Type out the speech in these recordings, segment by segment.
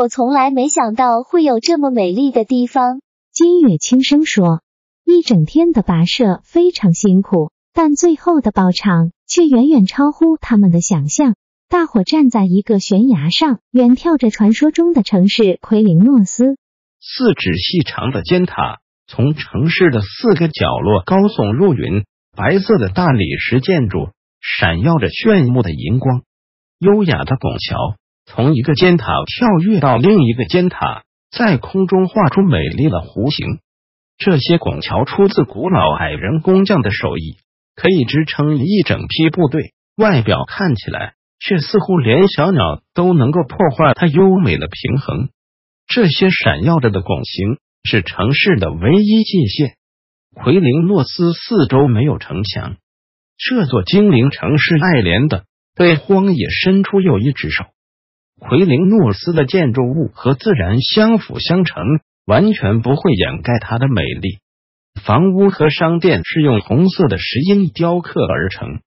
我从来没想到会有这么美丽的地方。金月轻声说：“一整天的跋涉非常辛苦，但最后的报偿却远远超乎他们的想象。大伙站在一个悬崖上，远眺着传说中的城市奎林诺斯。四指细长的尖塔从城市的四个角落高耸入云，白色的大理石建筑闪耀着炫目的银光，优雅的拱桥。”从一个尖塔跳跃到另一个尖塔，在空中画出美丽的弧形。这些拱桥出自古老矮人工匠的手艺，可以支撑一整批部队。外表看起来，却似乎连小鸟都能够破坏它优美的平衡。这些闪耀着的拱形是城市的唯一界限。奎林诺斯四周没有城墙，这座精灵城市爱怜的对荒野伸出又一只手。奎林诺斯的建筑物和自然相辅相成，完全不会掩盖它的美丽。房屋和商店是用红色的石英雕刻而成，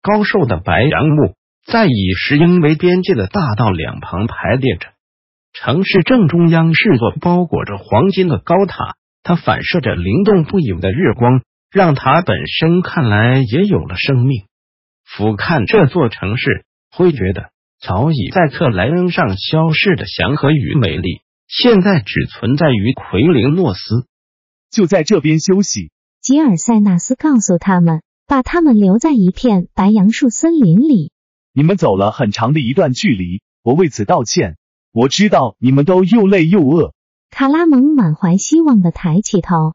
高瘦的白杨木在以石英为边界的大道两旁排列着。城市正中央是座包裹着黄金的高塔，它反射着灵动不已的日光，让它本身看来也有了生命。俯瞰这座城市，会觉得。早已在克莱恩上消逝的祥和与美丽，现在只存在于奎林诺斯。就在这边休息。吉尔塞纳斯告诉他们，把他们留在一片白杨树森林里。你们走了很长的一段距离，我为此道歉。我知道你们都又累又饿。卡拉蒙满怀希望的抬起头，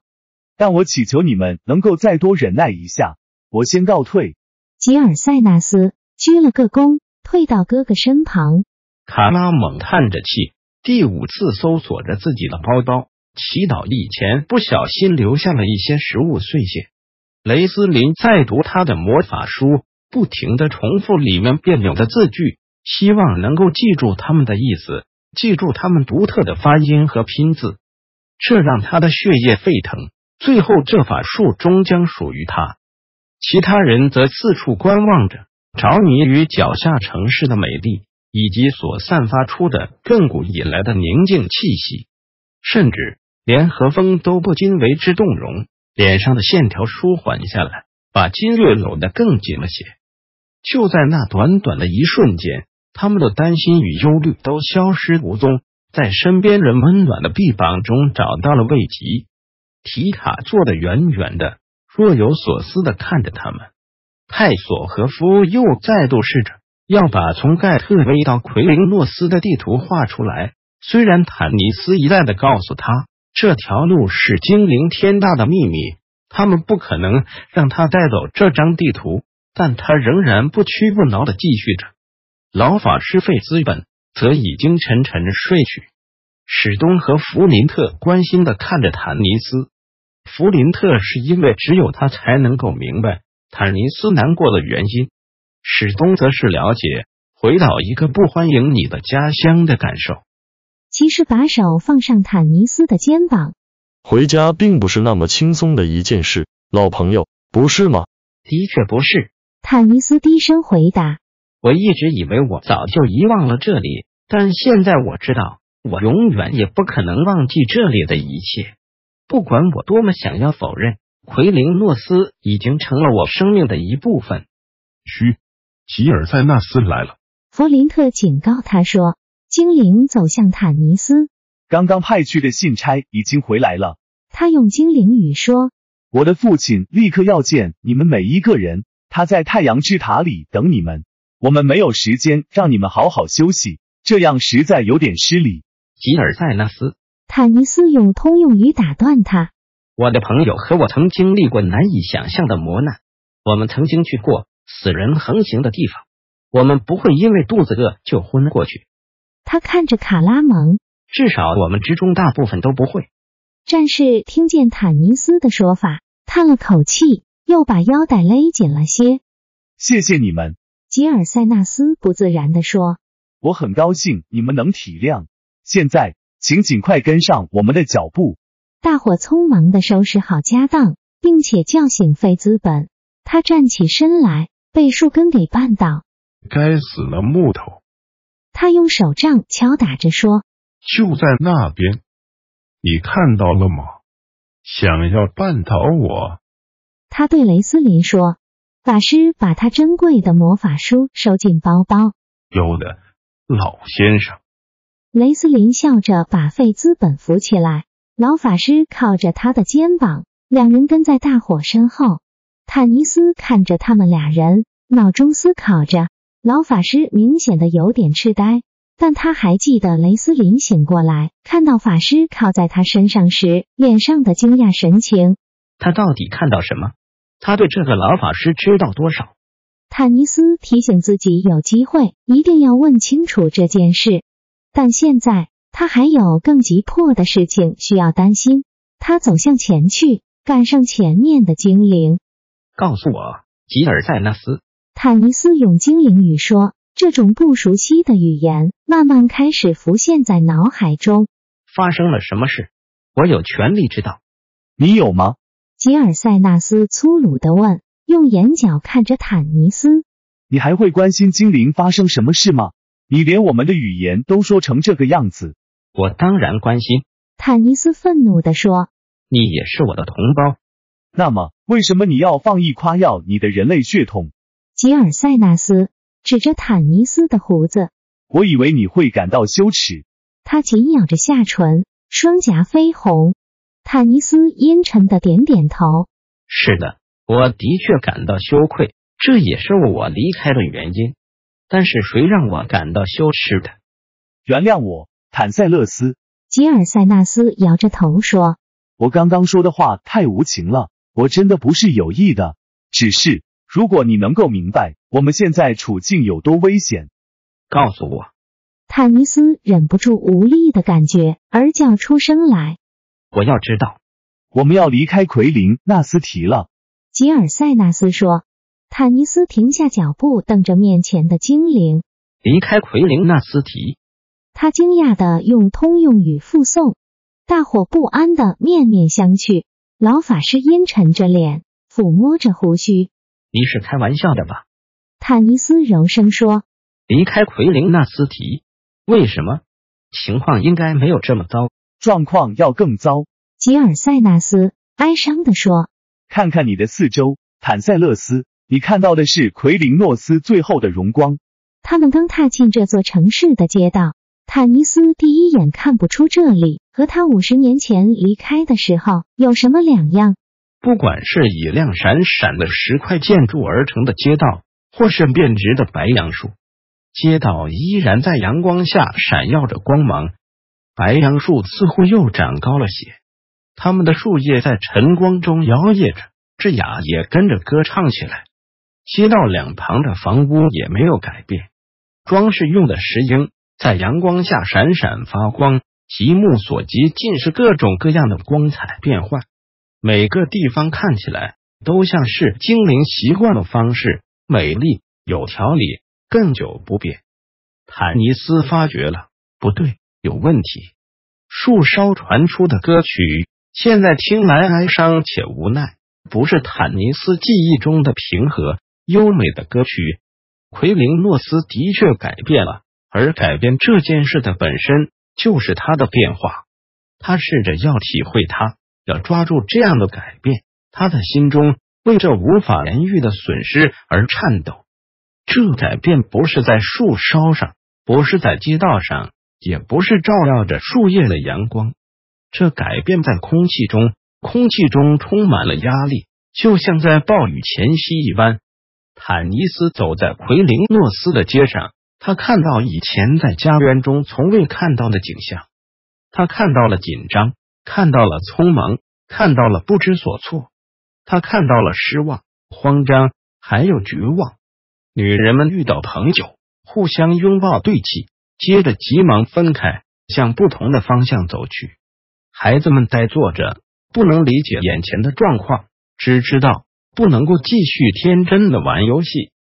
但我祈求你们能够再多忍耐一下。我先告退。吉尔塞纳斯鞠了个躬。退到哥哥身旁，卡拉猛叹着气，第五次搜索着自己的包包，祈祷以前不小心留下了一些食物碎屑。雷斯林在读他的魔法书，不停的重复里面别扭的字句，希望能够记住他们的意思，记住他们独特的发音和拼字。这让他的血液沸腾。最后，这法术终将属于他。其他人则四处观望着。着迷于脚下城市的美丽，以及所散发出的亘古以来的宁静气息，甚至连何风都不禁为之动容，脸上的线条舒缓下来，把金月搂得更紧了些。就在那短短的一瞬间，他们的担心与忧虑都消失无踪，在身边人温暖的臂膀中找到了慰藉。提卡坐得远远的，若有所思的看着他们。泰索和夫又再度试着要把从盖特威到奎林诺斯的地图画出来。虽然坦尼斯一再的告诉他这条路是精灵天大的秘密，他们不可能让他带走这张地图，但他仍然不屈不挠的继续着。老法师费资本则已经沉沉睡去。史东和弗林特关心的看着坦尼斯。弗林特是因为只有他才能够明白。坦尼斯难过的原因，史东则是了解回到一个不欢迎你的家乡的感受。骑士把手放上坦尼斯的肩膀，回家并不是那么轻松的一件事，老朋友，不是吗？的确不是。坦尼斯低声回答：“我一直以为我早就遗忘了这里，但现在我知道，我永远也不可能忘记这里的一切，不管我多么想要否认。”奎林诺斯已经成了我生命的一部分。嘘，吉尔塞纳斯来了。弗林特警告他说：“精灵走向坦尼斯，刚刚派去的信差已经回来了。”他用精灵语说：“我的父亲立刻要见你们每一个人，他在太阳之塔里等你们。我们没有时间让你们好好休息，这样实在有点失礼。”吉尔塞纳斯，坦尼斯用通用语打断他。我的朋友和我曾经历过难以想象的磨难，我们曾经去过死人横行的地方，我们不会因为肚子饿就昏过去。他看着卡拉蒙，至少我们之中大部分都不会。战士听见坦尼斯的说法，叹了口气，又把腰带勒紧了些。谢谢你们，吉尔塞纳斯不自然地说。我很高兴你们能体谅。现在，请尽快跟上我们的脚步。大伙匆忙的收拾好家当，并且叫醒费资本。他站起身来，被树根给绊倒。该死的木头！他用手杖敲打着说：“就在那边。”你看到了吗？想要绊倒我？他对雷斯林说。法师把他珍贵的魔法书收进包包。有的，老先生。雷斯林笑着把费资本扶起来。老法师靠着他的肩膀，两人跟在大伙身后。坦尼斯看着他们俩人，脑中思考着。老法师明显的有点痴呆。但他还记得雷斯林醒过来，看到法师靠在他身上时脸上的惊讶神情。他到底看到什么？他对这个老法师知道多少？坦尼斯提醒自己，有机会一定要问清楚这件事。但现在他还有更急迫的事情需要担心。他走向前去，赶上前面的精灵。告诉我，吉尔塞纳斯。坦尼斯用精灵语说。这种不熟悉的语言慢慢开始浮现在脑海中。发生了什么事？我有权利知道。你有吗？吉尔塞纳斯粗鲁的问，用眼角看着坦尼斯。你还会关心精灵发生什么事吗？你连我们的语言都说成这个样子。我当然关心。坦尼斯愤怒地说：“你也是我的同胞。那么，为什么你要放逸夸耀你的人类血统？”吉尔塞纳斯。指着坦尼斯的胡子，我以为你会感到羞耻。他紧咬着下唇，双颊绯红。坦尼斯阴沉的点点头。是的，我的确感到羞愧，这也是我离开的原因。但是谁让我感到羞耻的？原谅我，坦塞勒斯。吉尔塞纳斯摇着头说：“我刚刚说的话太无情了，我真的不是有意的，只是……”如果你能够明白我们现在处境有多危险，告诉我。坦尼斯忍不住无力的感觉，而叫出声来。我要知道，我们要离开奎林纳斯提了。吉尔塞纳斯说。坦尼斯停下脚步，瞪着面前的精灵。离开奎林纳斯提。他惊讶的用通用语附送。大伙不安的面面相觑。老法师阴沉着脸，抚摸着胡须。你是开玩笑的吧？坦尼斯柔声说：“离开奎林纳斯提，为什么？情况应该没有这么糟，状况要更糟。”吉尔塞纳斯哀伤的说：“看看你的四周，坦塞勒斯，你看到的是奎林诺斯最后的荣光。”他们刚踏进这座城市的街道，坦尼斯第一眼看不出这里和他五十年前离开的时候有什么两样。不管是以亮闪闪的石块建筑而成的街道，或是变直的白杨树，街道依然在阳光下闪耀着光芒。白杨树似乎又长高了些，它们的树叶在晨光中摇曳着，枝桠也跟着歌唱起来。街道两旁的房屋也没有改变，装饰用的石英在阳光下闪闪发光，极目所及尽是各种各样的光彩变幻。每个地方看起来都像是精灵习惯的方式，美丽有条理，更久不变。坦尼斯发觉了，不对，有问题。树梢传出的歌曲，现在听来哀伤且无奈，不是坦尼斯记忆中的平和优美的歌曲。奎林诺斯的确改变了，而改变这件事的本身就是他的变化。他试着要体会它。要抓住这样的改变，他的心中为这无法言喻的损失而颤抖。这改变不是在树梢上，不是在街道上，也不是照耀着树叶的阳光。这改变在空气中，空气中充满了压力，就像在暴雨前夕一般。坦尼斯走在奎林诺斯的街上，他看到以前在家园中从未看到的景象，他看到了紧张。看到了匆忙，看到了不知所措，他看到了失望、慌张，还有绝望。女人们遇到朋友，互相拥抱对泣，接着急忙分开，向不同的方向走去。孩子们呆坐着，不能理解眼前的状况，只知道不能够继续天真的玩游戏。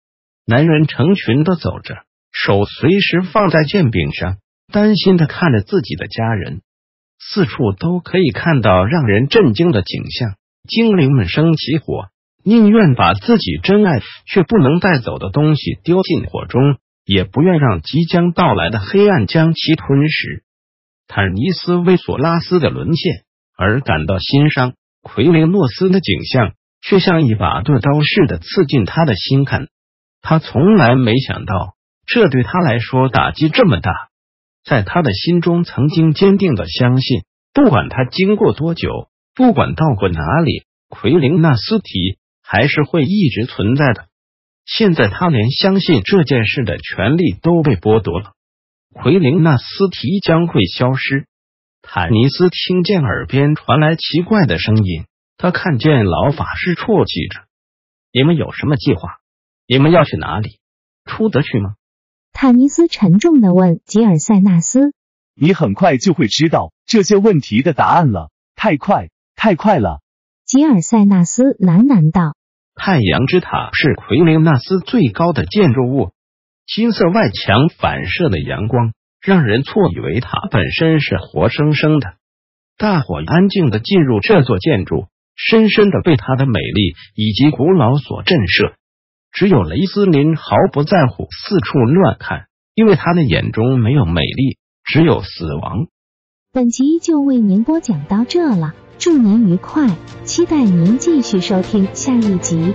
男人成群的走着，手随时放在剑柄上，担心的看着自己的家人。四处都可以看到让人震惊的景象：精灵们生起火，宁愿把自己真爱却不能带走的东西丢进火中，也不愿让即将到来的黑暗将其吞噬。坦尼斯为索拉斯的沦陷而感到心伤，奎雷诺斯的景象却像一把钝刀似的刺进他的心坎。他从来没想到，这对他来说打击这么大。在他的心中，曾经坚定的相信，不管他经过多久，不管到过哪里，奎林纳斯提还是会一直存在的。现在，他连相信这件事的权利都被剥夺了。奎林纳斯提将会消失。坦尼斯听见耳边传来奇怪的声音，他看见老法师啜泣着：“你们有什么计划？你们要去哪里？出得去吗？”坦尼斯沉重的问吉尔塞纳斯：“你很快就会知道这些问题的答案了，太快，太快了。”吉尔塞纳斯喃喃道：“太阳之塔是奎林纳斯最高的建筑物。”金色外墙反射的阳光，让人错以为塔本身是活生生的。大伙安静的进入这座建筑，深深的被它的美丽以及古老所震慑。只有雷斯林毫不在乎，四处乱看，因为他的眼中没有美丽，只有死亡。本集就为您播讲到这了，祝您愉快，期待您继续收听下一集。